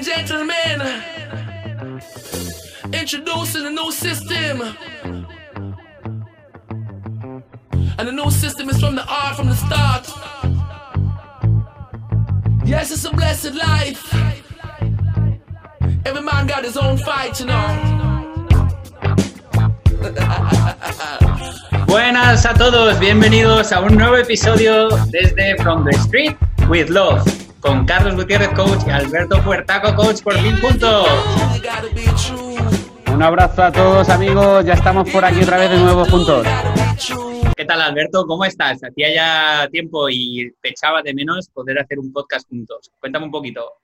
and gentlemen, introducing a new system. And the new system is from the art from the start. Yes, it's a blessed life. Every man got his own fight, you know. Buenas a todos, bienvenidos a un nuevo episodio desde From the Street with Love con Carlos Gutiérrez Coach y Alberto Puertaco Coach por be true. Un abrazo a todos amigos, ya estamos por aquí otra vez de nuevo juntos. ¿Qué tal Alberto? ¿Cómo estás? Hacía ya tiempo y te echaba de menos poder hacer un podcast juntos. Cuéntame un poquito.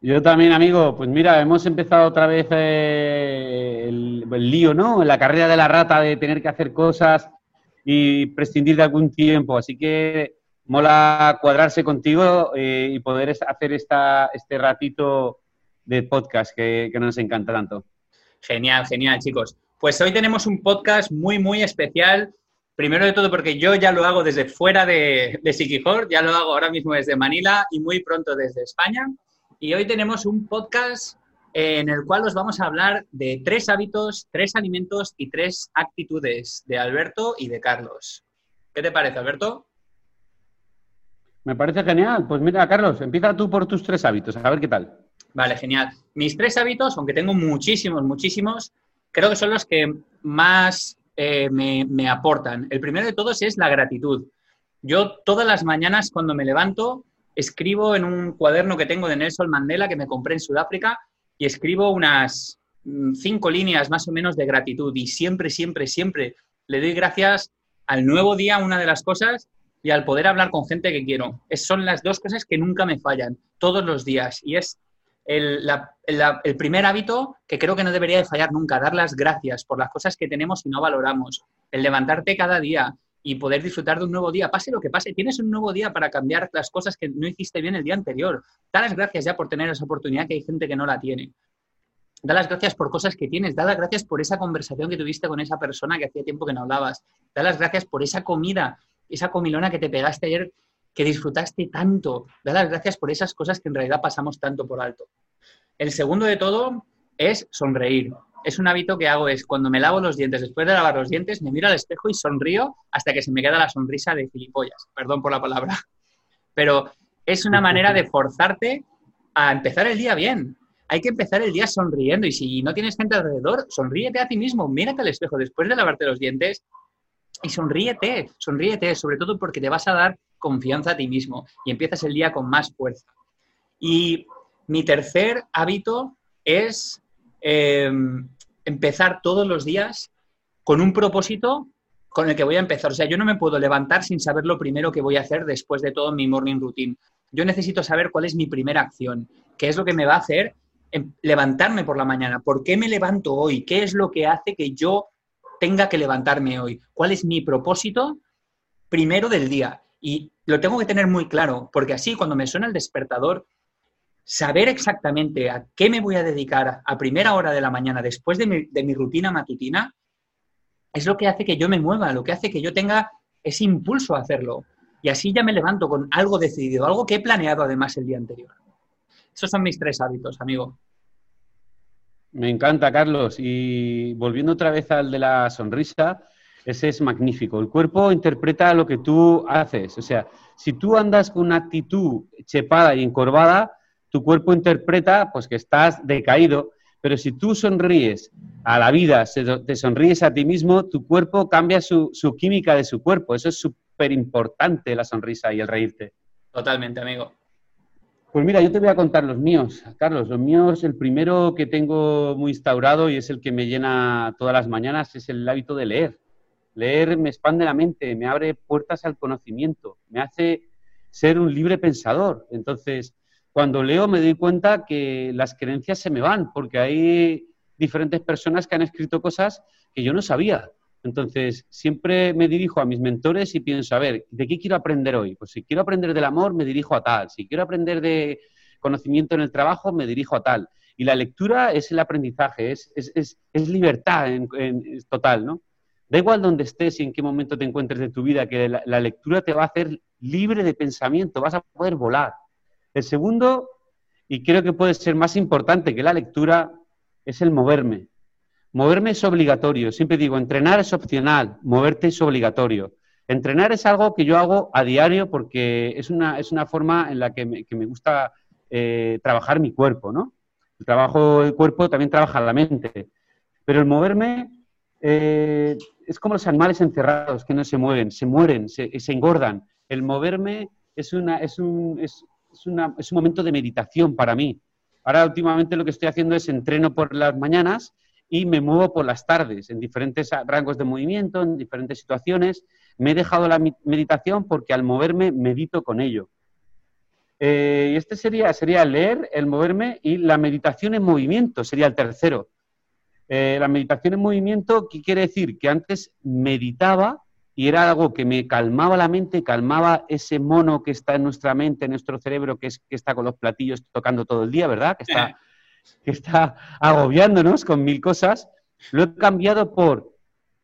Yo también, amigo, pues mira, hemos empezado otra vez eh, el, el lío, ¿no? La carrera de la rata de tener que hacer cosas y prescindir de algún tiempo. Así que mola cuadrarse contigo eh, y poder hacer esta, este ratito de podcast que, que nos encanta tanto. Genial, genial, chicos. Pues hoy tenemos un podcast muy, muy especial. Primero de todo porque yo ya lo hago desde fuera de, de Siquijor, ya lo hago ahora mismo desde Manila y muy pronto desde España. Y hoy tenemos un podcast eh, en el cual os vamos a hablar de tres hábitos, tres alimentos y tres actitudes de Alberto y de Carlos. ¿Qué te parece, Alberto? Me parece genial. Pues mira, Carlos, empieza tú por tus tres hábitos, a ver qué tal. Vale, genial. Mis tres hábitos, aunque tengo muchísimos, muchísimos, creo que son los que más eh, me, me aportan. El primero de todos es la gratitud. Yo todas las mañanas cuando me levanto escribo en un cuaderno que tengo de Nelson Mandela que me compré en Sudáfrica y escribo unas mm, cinco líneas más o menos de gratitud y siempre, siempre, siempre le doy gracias al nuevo día, una de las cosas, y al poder hablar con gente que quiero. Son las dos cosas que nunca me fallan, todos los días. Y es el, el primer hábito que creo que no debería de fallar nunca, dar las gracias por las cosas que tenemos y no valoramos. El levantarte cada día y poder disfrutar de un nuevo día, pase lo que pase, tienes un nuevo día para cambiar las cosas que no hiciste bien el día anterior. Da las gracias ya por tener esa oportunidad que hay gente que no la tiene. Da las gracias por cosas que tienes, da las gracias por esa conversación que tuviste con esa persona que hacía tiempo que no hablabas, da las gracias por esa comida, esa comilona que te pegaste ayer que disfrutaste tanto, da las gracias por esas cosas que en realidad pasamos tanto por alto. El segundo de todo es sonreír. Es un hábito que hago, es cuando me lavo los dientes, después de lavar los dientes, me miro al espejo y sonrío hasta que se me queda la sonrisa de gilipollas. Perdón por la palabra. Pero es una manera de forzarte a empezar el día bien. Hay que empezar el día sonriendo y si no tienes gente alrededor, sonríete a ti mismo, mírate al espejo después de lavarte los dientes y sonríete, sonríete, sobre todo porque te vas a dar confianza a ti mismo y empiezas el día con más fuerza. Y mi tercer hábito es eh, empezar todos los días con un propósito con el que voy a empezar. O sea, yo no me puedo levantar sin saber lo primero que voy a hacer después de todo mi morning routine. Yo necesito saber cuál es mi primera acción, qué es lo que me va a hacer em, levantarme por la mañana, por qué me levanto hoy, qué es lo que hace que yo tenga que levantarme hoy, cuál es mi propósito primero del día. Y lo tengo que tener muy claro, porque así cuando me suena el despertador, saber exactamente a qué me voy a dedicar a primera hora de la mañana después de mi, rutina matutina, es lo que hace que yo me mueva, lo que hace que yo tenga ese impulso a hacerlo. Y así ya me levanto con algo decidido, algo que he planeado además el día anterior. Esos son mis tres hábitos, amigo. Me encanta, Carlos. Y volviendo otra vez al de la sonrisa, ese es magnífico. El cuerpo interpreta lo que tú haces. O sea, si tú andas con una actitud chepada y encorvada, tu cuerpo interpreta pues que estás decaído. Pero si tú sonríes a la vida, te sonríes a ti mismo, tu cuerpo cambia su, su química de su cuerpo. Eso es súper importante, la sonrisa y el reírte. Totalmente, amigo. Pues mira, yo te voy a contar los míos, Carlos. Los míos, el primero que tengo muy instaurado y es el que me llena todas las mañanas, es el hábito de leer. Leer me expande la mente, me abre puertas al conocimiento, me hace ser un libre pensador. Entonces, cuando leo me doy cuenta que las creencias se me van, porque hay diferentes personas que han escrito cosas que yo no sabía. Entonces, siempre me dirijo a mis mentores y pienso, a ver, ¿de qué quiero aprender hoy? Pues si quiero aprender del amor, me dirijo a tal. Si quiero aprender de conocimiento en el trabajo, me dirijo a tal. Y la lectura es el aprendizaje, es, libertad en, total, ¿no? Da igual dónde estés y en qué momento te encuentres de tu vida, que la, la lectura te va a hacer libre de pensamiento, vas a poder volar. El segundo y creo que puede ser más importante que la lectura, es el moverme. Moverme es obligatorio. Siempre digo, entrenar es opcional, moverte es obligatorio. Entrenar es algo que yo hago a diario porque es una, es una forma en la que me, gusta eh, trabajar mi cuerpo, ¿no? El trabajo del cuerpo también trabaja la mente. Pero el moverme eh, es como los animales encerrados que no se mueven, se mueren, se, engordan. El moverme es, una, es, un, es, una, es un momento de meditación para mí. Ahora últimamente lo que estoy haciendo es entreno por las mañanas y me muevo por las tardes en diferentes rangos de movimiento, en diferentes situaciones. Me he dejado la meditación porque al moverme medito con ello. Eh, y este sería, sería leer, el moverme y la meditación en movimiento, sería el tercero. Eh, la meditación en movimiento, ¿qué quiere decir? Que antes meditaba y era algo que me calmaba la mente, calmaba ese mono que está en nuestra mente, en nuestro cerebro, que, es, que está con los platillos tocando todo el día, ¿verdad? Que está, que está agobiándonos con mil cosas. Lo he cambiado por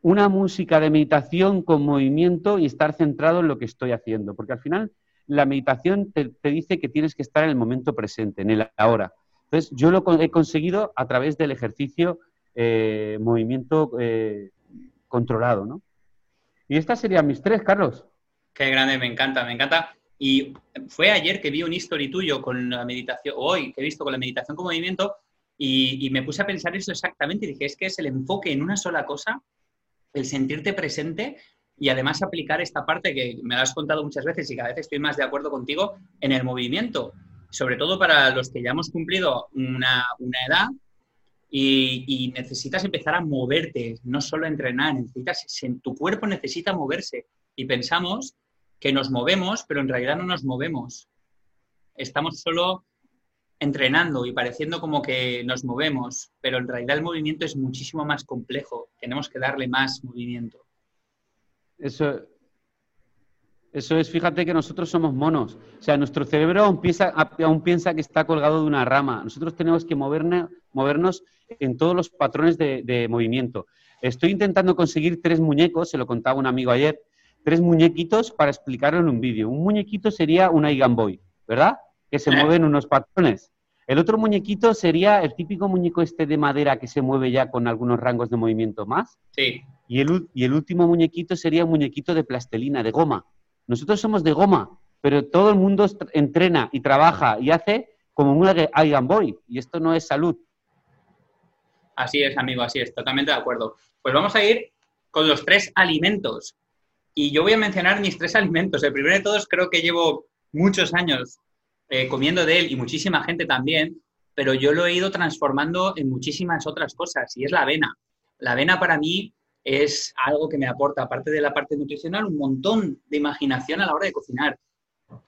una música de meditación con movimiento y estar centrado en lo que estoy haciendo, porque al final la meditación te, dice que tienes que estar en el momento presente, en el ahora. Entonces, yo lo he conseguido a través del ejercicio eh, movimiento eh, controlado, ¿no? Y estas serían mis tres, Carlos. Qué grande, me encanta, me encanta. Y fue ayer que vi un history tuyo con la meditación, hoy que he visto con la meditación con movimiento, y, me puse a pensar eso exactamente y dije, es que es el enfoque en una sola cosa, el sentirte presente y además aplicar esta parte que me has contado muchas veces y cada vez estoy más de acuerdo contigo en el movimiento, sobre todo para los que ya hemos cumplido una, una edad y, necesitas empezar a moverte, no solo entrenar, necesitas, tu cuerpo necesita moverse. Y pensamos que nos movemos, pero en realidad no nos movemos. Estamos solo entrenando y pareciendo como que nos movemos, pero en realidad el movimiento es muchísimo más complejo, tenemos que darle más movimiento. Eso, eso es, fíjate que nosotros somos monos. O sea, nuestro cerebro aún piensa, que está colgado de una rama. Nosotros tenemos que movernos, movernos en todos los patrones de, movimiento. Estoy intentando conseguir tres muñecos, se lo contaba un amigo ayer, tres muñequitos para explicarlo en un vídeo. Un muñequito sería una Igan Boy, ¿verdad? Que se mueven unos patrones. El otro muñequito sería el típico muñeco este de madera que se mueve ya con algunos rangos de movimiento más. Sí. Y el, y el último muñequito sería un muñequito de plastelina, de goma. Nosotros somos de goma, pero todo el mundo entrena y trabaja y hace como un Iron Boy, y esto no es salud. Así es, amigo, así es, totalmente de acuerdo. Pues vamos a ir con los tres alimentos. Y yo voy a mencionar mis tres alimentos. El primero de todos creo que llevo muchos años eh, comiendo de él y muchísima gente también, pero yo lo he ido transformando en muchísimas otras cosas y es la avena. La avena para mí es algo que me aporta, aparte de la parte nutricional, un montón de imaginación a la hora de cocinar.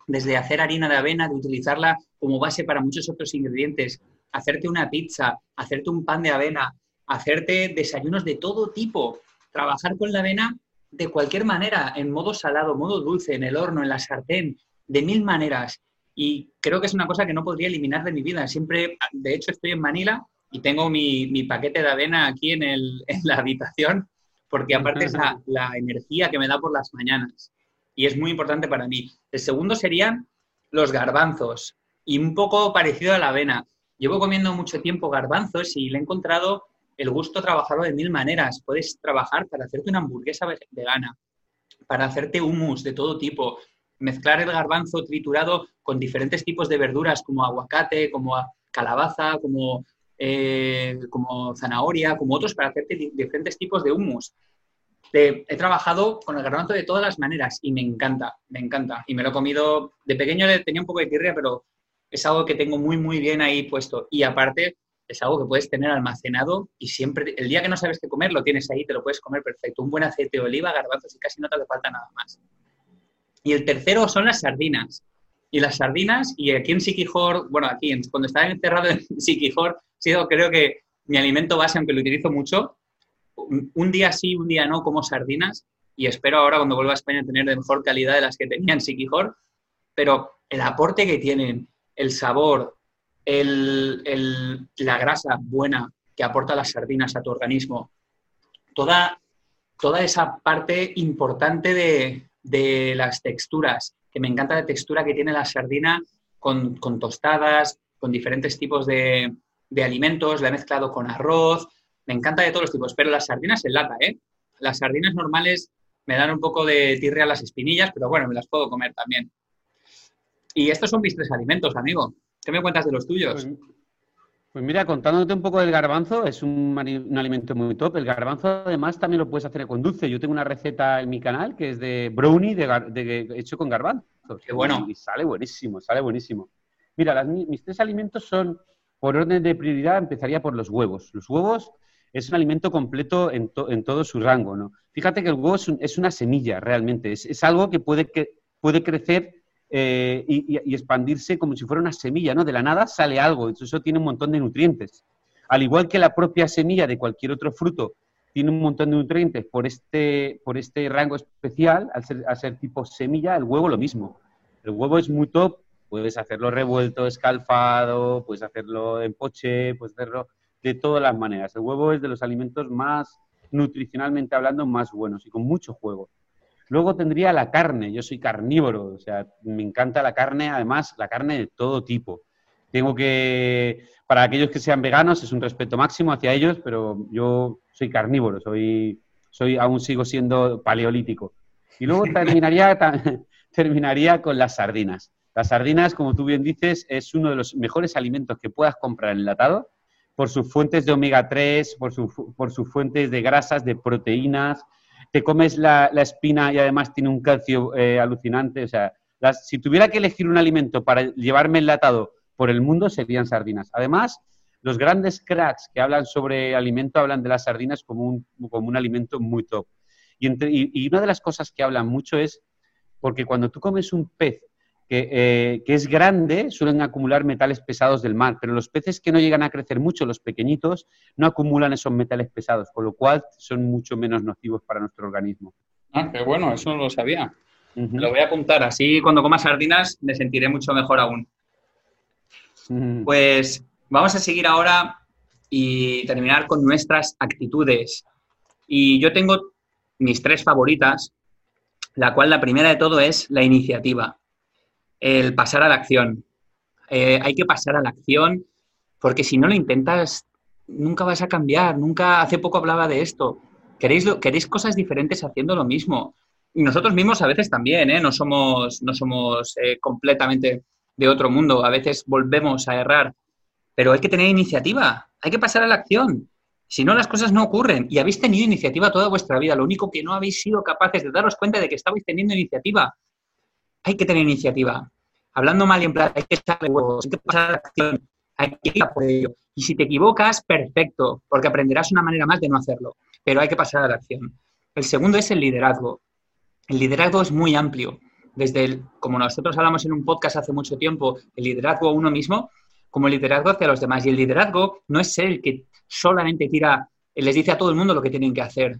Desde hacer harina de avena, de utilizarla como base para muchos otros ingredientes, hacerte una pizza, hacerte un pan de avena, hacerte desayunos de todo tipo, trabajar con la avena de cualquier manera, en modo salado, modo dulce, en el horno, en la sartén, de mil maneras. Y creo que es una cosa que no podría eliminar de mi vida. Siempre, de hecho, estoy en Manila y tengo mi, paquete de avena aquí en, en la habitación porque aparte es la, energía que me da por las mañanas y es muy importante para mí. El segundo serían los garbanzos y un poco parecido a la avena. Llevo comiendo mucho tiempo garbanzos y le he encontrado el gusto trabajarlo de mil maneras. Puedes trabajar para hacerte una hamburguesa vegana, para hacerte hummus de todo tipo, mezclar el garbanzo triturado con diferentes tipos de verduras como aguacate, como calabaza, como eh, como zanahoria, como otros para hacerte diferentes tipos de hummus. he trabajado con el garbanzo de todas las maneras y me encanta, me encanta. Y me lo he comido, de pequeño tenía un poco de tirria, pero es algo que tengo muy, muy bien ahí puesto. Y aparte, es algo que puedes tener almacenado y siempre, el día que no sabes qué comer, lo tienes ahí, te lo puedes comer perfecto. Un buen aceite de oliva, garbanzos y casi no te hace falta nada más. Y el tercero son las sardinas. Y las sardinas, y aquí en Siquijor, bueno, aquí cuando estaba encerrado en Siquijor, sido creo que mi alimento base, aunque lo utilizo mucho. Un día sí, un día no, como sardinas y espero ahora cuando vuelva a España tener de mejor calidad de las que tenía en Siquijor, pero el aporte que tienen, el sabor, la grasa buena que aporta las sardinas a tu organismo, toda, toda esa parte importante de, de las texturas, que me encanta la textura que tiene la sardina con, con tostadas, con diferentes tipos de, de alimentos, la he mezclado con arroz, me encanta de todos los tipos, pero las sardinas en lata, ¿eh? Las sardinas normales me dan un poco de tirre a las espinillas, pero bueno, me las puedo comer también. Y estos son mis tres alimentos, amigo. ¿Qué me cuentas de los tuyos? Pues, pues mira, contándote un poco del garbanzo, es un, un, alimento muy top. El garbanzo además también lo puedes hacer con dulce. Yo tengo una receta en mi canal que es de brownie de, hecho con garbanzo. Qué bueno. Y sale buenísimo, sale buenísimo. Mira, mis tres alimentos son, por orden de prioridad, empezaría por los huevos. Los huevos es un alimento completo en, todo su rango. ¿no? Fíjate que el huevo es, una semilla realmente, es, algo que puede, que puede crecer eh, y, expandirse como si fuera una semilla, ¿no? De la nada sale algo, eso tiene un montón de nutrientes. Al igual que la propia semilla de cualquier otro fruto tiene un montón de nutrientes por este, por este rango especial, al ser, al ser tipo semilla, el huevo lo mismo. El huevo es muy top, puedes hacerlo revuelto, escalfado, puedes hacerlo en poche, puedes hacerlo de todas las maneras. El huevo es de los alimentos más, nutricionalmente hablando, más buenos y con mucho juego. Luego tendría la carne, yo soy carnívoro, o sea, me encanta la carne, además la carne de todo tipo. Tengo que, para aquellos que sean veganos, es un respeto máximo hacia ellos, pero yo soy carnívoro, soy, soy aún sigo siendo paleolítico. Y luego terminaría, terminaría con las sardinas. Las sardinas, como tú bien dices, es uno de los mejores alimentos que puedas comprar enlatado por sus fuentes de omega 3, por, por sus fuentes de grasas, de proteínas. Te comes la, espina y además tiene un calcio eh, alucinante. O sea, si tuviera que elegir un alimento para llevarme enlatado por el mundo, serían sardinas. Además, los grandes cracks que hablan sobre alimento hablan de las sardinas como un, como un alimento muy top. Y, y, una de las cosas que hablan mucho es porque cuando tú comes un pez eh, que, es grande, suelen acumular metales pesados del mar, pero los peces que no llegan a crecer mucho, los pequeñitos, no acumulan esos metales pesados, con lo cual son mucho menos nocivos para nuestro organismo. Ah, qué bueno, eso no lo sabía. Lo voy a apuntar, así cuando coma sardinas me sentiré mucho mejor aún. Pues vamos a seguir ahora y terminar con nuestras actitudes. Y yo tengo mis tres favoritas, la cual la primera de todo es la iniciativa el pasar a la acción. Eh, hay que pasar a la acción porque si no lo intentas, nunca vas a cambiar. Nunca, hace poco hablaba de esto. Queréis, queréis cosas diferentes haciendo lo mismo. Y nosotros mismos a veces también, ¿eh? No somos, no somos eh, completamente de otro mundo. A veces volvemos a errar. Pero hay que tener iniciativa. Hay que pasar a la acción. Si no, las cosas no ocurren. Y habéis tenido iniciativa toda vuestra vida. Lo único que no habéis sido capaces de daros cuenta de que estabais teniendo iniciativa hay que tener iniciativa. Hablando mal y en plan, hay que echarle huevos, hay que pasar a la acción, hay que ir a por ello. Y si te equivocas, perfecto, porque aprenderás una manera más de no hacerlo, pero hay que pasar a la acción. El segundo es el liderazgo. El liderazgo es muy amplio. Desde el, como nosotros hablamos en un podcast hace mucho tiempo, el liderazgo a uno mismo, como el liderazgo hacia los demás. Y el liderazgo no es el que solamente tira, les dice a todo el mundo lo que tienen que hacer.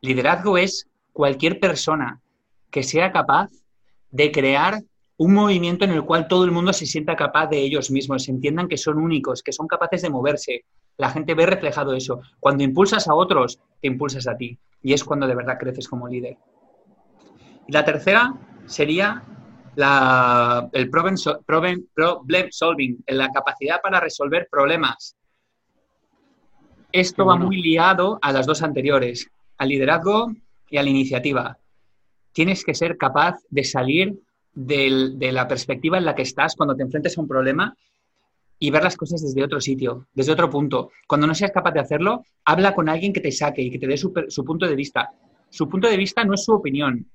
Liderazgo es cualquier persona que sea capaz de crear un movimiento en el cual todo el mundo se sienta capaz de ellos mismos, se entiendan que son únicos, que son capaces de moverse. La gente ve reflejado eso. Cuando impulsas a otros, te impulsas a ti. Y es cuando de verdad creces como líder. Y la tercera sería la, el problem, problem, solving, la capacidad para resolver problemas. Esto va muy liado a las dos anteriores, al liderazgo y a la iniciativa tienes que ser capaz de salir de la perspectiva en la que estás cuando te enfrentes a un problema y ver las cosas desde otro sitio, desde otro punto. Cuando no seas capaz de hacerlo, habla con alguien que te saque y que te dé su, su punto de vista. Su punto de vista no es su opinión,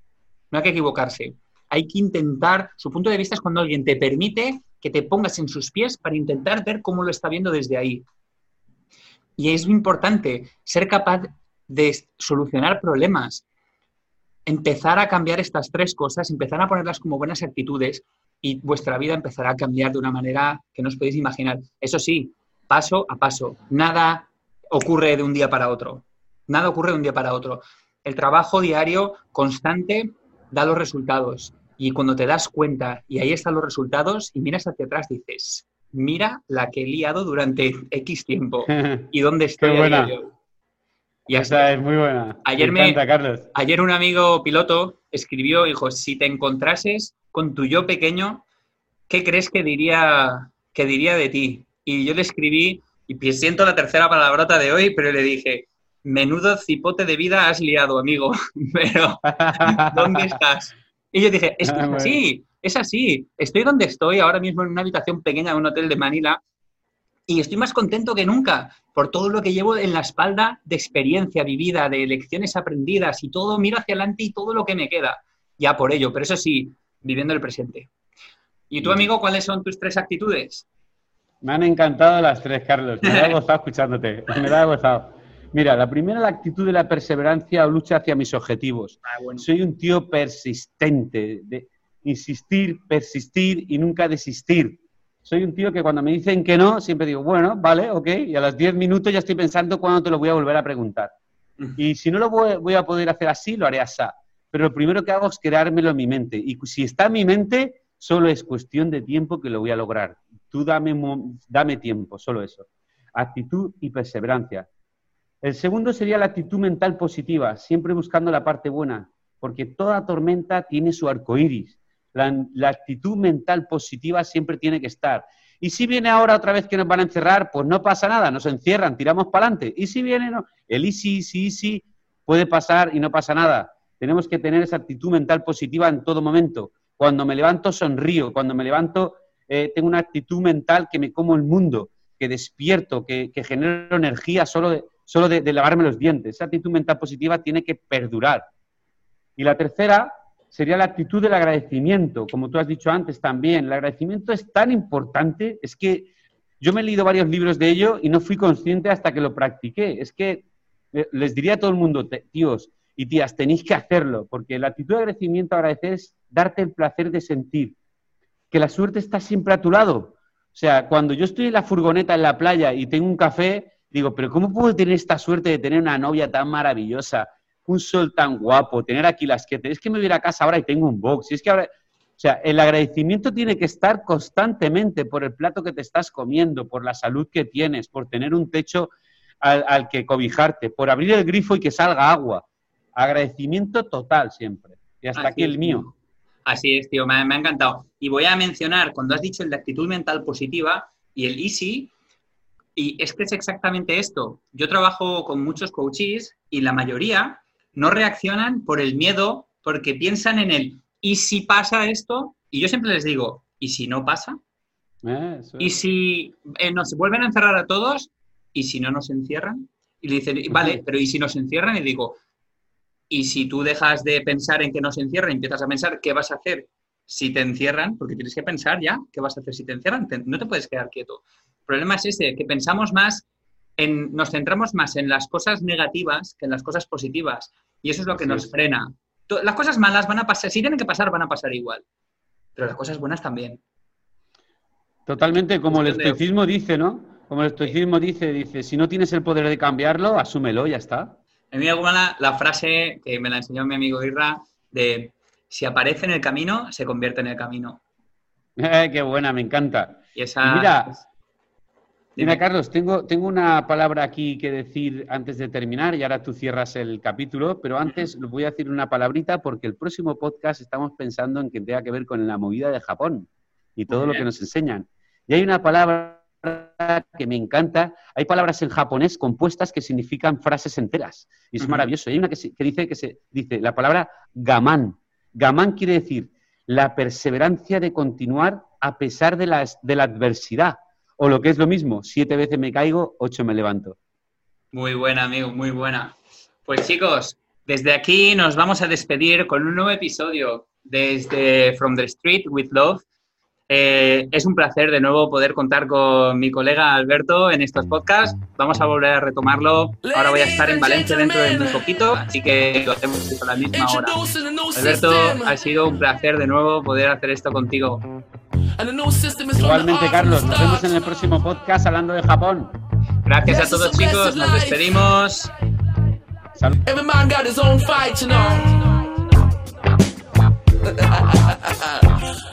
no hay que equivocarse. Hay que intentar, su punto de vista es cuando alguien te permite que te pongas en sus pies para intentar ver cómo lo está viendo desde ahí. Y es importante ser capaz de solucionar problemas, empezar a cambiar estas tres cosas, empezar a ponerlas como buenas actitudes y vuestra vida empezará a cambiar de una manera que no os podéis imaginar. Eso sí, paso a paso. Nada ocurre de un día para otro. Nada ocurre de un día para otro. El trabajo diario constante da los resultados. Y cuando te das cuenta y ahí están los resultados y miras hacia atrás, dices, mira la que he liado durante X tiempo y dónde estoy. Y Esa es muy buena. Ayer, me, Carlos. ayer un amigo piloto escribió, dijo, si te encontrases con tu yo pequeño, ¿qué crees que diría, que diría de ti. Y yo le escribí, y siento la tercera palabrota de hoy, pero le dije, menudo cipote de vida has liado, amigo, pero ¿dónde estás? Y yo dije, es que es así, es así, estoy donde estoy, ahora mismo en una habitación pequeña de un hotel de Manila, y estoy más contento que nunca por todo lo que llevo en la espalda de experiencia vivida, de lecciones aprendidas y todo, miro hacia adelante y todo lo que me queda, ya por ello, pero eso sí, viviendo el presente. ¿Y tú, amigo, cuáles son tus tres actitudes? Me han encantado las tres, Carlos. Me da gozado escuchándote. Me da gozado. Mira, la primera, la actitud de la perseverancia o lucha hacia mis objetivos. Ah, Soy un tío persistente, de insistir, persistir y nunca desistir. Soy un tío que cuando me dicen que no, siempre digo, bueno, vale, ok, y a los 10 minutos ya estoy pensando cuándo te lo voy a volver a preguntar. Y si no lo voy, a poder hacer así, lo haré así. Pero lo primero que hago es creármelo en mi mente. Y si está en mi mente, solo es cuestión de tiempo que lo voy a lograr. Tú dame, dame tiempo, solo eso. Actitud y perseverancia. El segundo sería la actitud mental positiva, siempre buscando la parte buena, porque toda tormenta tiene su arco iris. La, actitud mental positiva siempre tiene que estar. Y si viene ahora otra vez que nos van a encerrar, pues no pasa nada, nos encierran, tiramos para adelante. Y si viene, no. El easy, easy, easy puede pasar y no pasa nada. Tenemos que tener esa actitud mental positiva en todo momento. Cuando me levanto, sonrío. Cuando me levanto, eh, tengo una actitud mental que me como el mundo, que despierto, que, que genero energía solo de, solo de, lavarme los dientes. Esa actitud mental positiva tiene que perdurar. Y la tercera sería la actitud del agradecimiento, como tú has dicho antes también. El agradecimiento es tan importante, es que yo me he leído varios libros de ello y no fui consciente hasta que lo practiqué. Es que eh, les diría a todo el mundo, tíos y tías, tenéis que hacerlo, porque la actitud de agradecimiento, agradecer es darte el placer de sentir que la suerte está siempre a tu lado. O sea, cuando yo estoy en la furgoneta en la playa y tengo un café, Digo, pero ¿cómo puedo tener esta suerte de tener una novia tan maravillosa, un sol tan guapo, tener aquí las que... Es que me voy a, casa ahora y tengo un box. Y es que ahora... O sea, el agradecimiento tiene que estar constantemente por el plato que te estás comiendo, por la salud que tienes, por tener un techo al, que cobijarte, por abrir el grifo y que salga agua. Agradecimiento total siempre. Y hasta aquí el mío. Así es, tío, me, me, ha encantado. Y voy a mencionar, cuando has dicho el de actitud mental positiva y el easy, y es que es exactamente esto. Yo trabajo con muchos coaches y la mayoría no reaccionan por el miedo, porque piensan en el ¿y si pasa esto? Y yo siempre les digo, ¿y si no pasa? Eh, ¿Y si eh, nos vuelven a encerrar a todos? ¿Y si no nos encierran? Y le dicen, vale, pero ¿y si nos encierran? Y digo, ¿y si tú dejas de pensar en que nos encierran y empiezas a pensar qué vas a hacer si te encierran? Porque tienes que pensar ya qué vas a hacer si te encierran. no te puedes quedar quieto. El problema es ese, que pensamos más en, nos centramos más en las cosas negativas que en las cosas positivas. Y eso es lo que nos frena. Las cosas malas van a pasar, si tienen que pasar, van a pasar igual. Pero las cosas buenas también. Totalmente, como el estoicismo dice, ¿no? Como el estoicismo dice, dice, si no tienes el poder de cambiarlo, asúmelo, ya está. A mí me gusta la frase que me la enseñó mi amigo Irra de si aparece en el camino, se convierte en el camino. Eh, qué buena, me encanta. Y esa, Mira, Mira, Carlos, tengo, tengo una palabra aquí que decir antes de terminar y ahora tú cierras el capítulo, pero antes voy a decir una palabrita porque el próximo podcast estamos pensando en que tenga que ver con la movida de Japón y todo lo que nos enseñan. Y hay una palabra que me encanta. Hay palabras en japonés compuestas que significan frases enteras y es maravilloso. Hay una que, que, dice que se dice la palabra gaman. Gaman quiere decir la perseverancia de continuar a pesar de, las, de la adversidad. O lo que es lo mismo, siete veces me caigo, ocho me levanto. Muy buena, amigo, muy buena. Pues chicos, desde aquí nos vamos a despedir con un nuevo episodio desde From the Street with Love. Eh, es un placer de nuevo poder contar con mi colega Alberto en estos podcasts. Vamos a volver a retomarlo. Ahora voy a estar en Valencia dentro de muy poquito, así que lo hacemos a la misma hora. Alberto, ha sido un placer de nuevo poder hacer esto contigo. Igualmente, Carlos, nos vemos en el próximo podcast hablando de Japón. Gracias a todos, chicos. Nos despedimos. Salud.